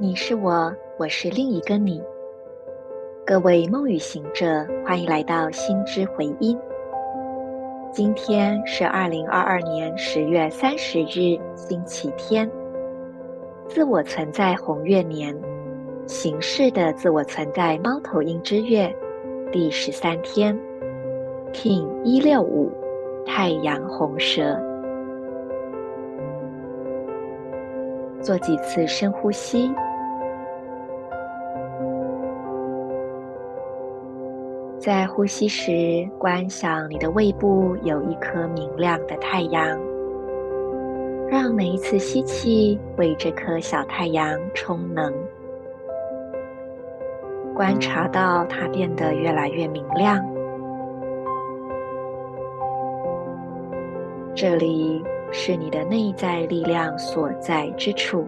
你是我，我是另一个你。各位梦语行者，欢迎来到心之回音。今天是二零二二年十月三十日，星期天。自我存在红月年，形式的自我存在猫头鹰之月，第十三天，King 一六五，太阳红蛇。做几次深呼吸。在呼吸时，观想你的胃部有一颗明亮的太阳，让每一次吸气为这颗小太阳充能，观察到它变得越来越明亮。这里是你的内在力量所在之处。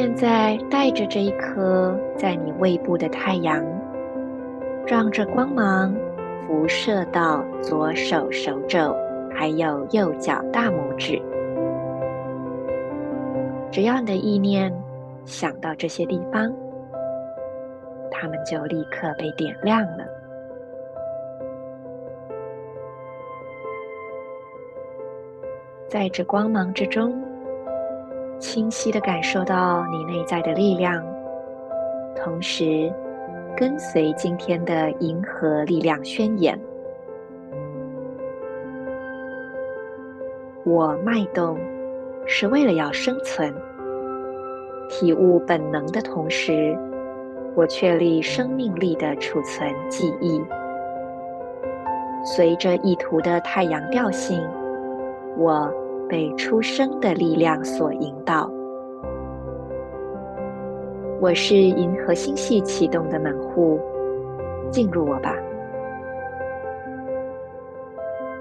现在带着这一颗在你胃部的太阳，让这光芒辐射到左手手肘，还有右脚大拇指。只要你的意念想到这些地方，它们就立刻被点亮了。在这光芒之中。清晰的感受到你内在的力量，同时跟随今天的银河力量宣言。我脉动是为了要生存，体悟本能的同时，我确立生命力的储存记忆。随着意图的太阳调性，我。被出生的力量所引导。我是银河星系启动的门户，进入我吧。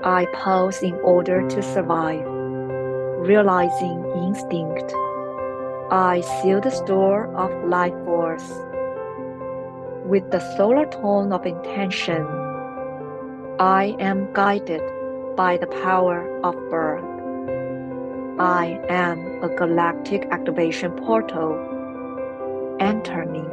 I pause in order to survive, realizing instinct. I seal the store of life force with the solar tone of intention. I am guided by the power of birth. I am a galactic activation portal. Enter me.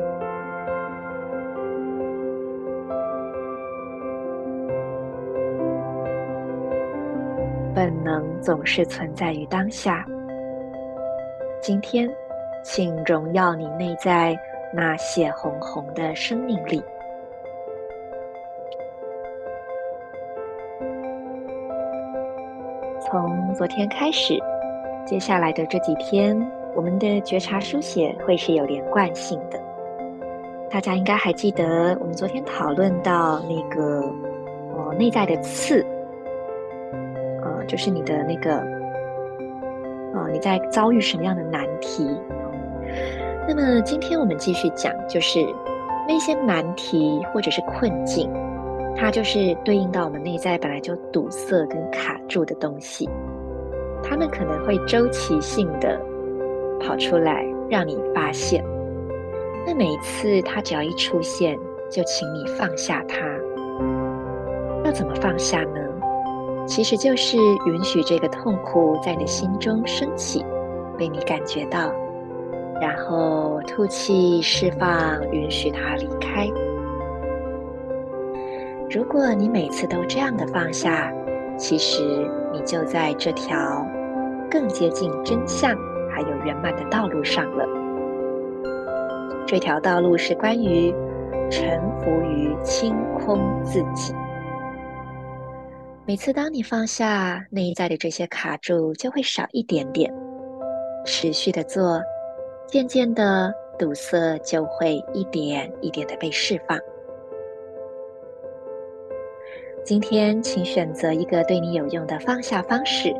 本能总是存在于当下。今天，请荣耀你内在那血红红的生命力。从昨天开始。接下来的这几天，我们的觉察书写会是有连贯性的。大家应该还记得，我们昨天讨论到那个，呃，内在的刺，呃，就是你的那个，呃，你在遭遇什么样的难题？那么今天我们继续讲，就是那些难题或者是困境，它就是对应到我们内在本来就堵塞跟卡住的东西。他们可能会周期性的跑出来，让你发现。那每一次他只要一出现，就请你放下他。要怎么放下呢？其实就是允许这个痛苦在你心中升起，被你感觉到，然后吐气释放，允许它离开。如果你每次都这样的放下，其实你就在这条。更接近真相，还有圆满的道路上了。这条道路是关于臣服于清空自己。每次当你放下内在的这些卡住，就会少一点点。持续的做，渐渐的堵塞就会一点一点的被释放。今天，请选择一个对你有用的放下方式。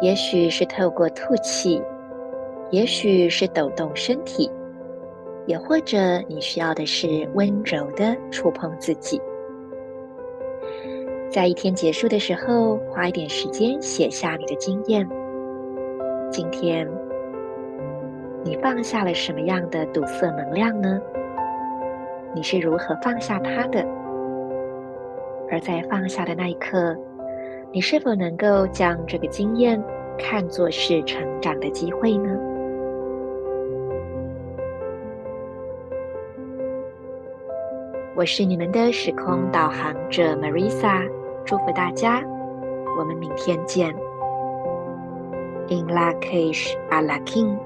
也许是透过吐气，也许是抖动身体，也或者你需要的是温柔的触碰自己。在一天结束的时候，花一点时间写下你的经验。今天，你放下了什么样的堵塞能量呢？你是如何放下它的？而在放下的那一刻，你是否能够将这个经验看作是成长的机会呢？我是你们的时空导航者 Marisa，祝福大家，我们明天见。In Lak'ech Ala K'in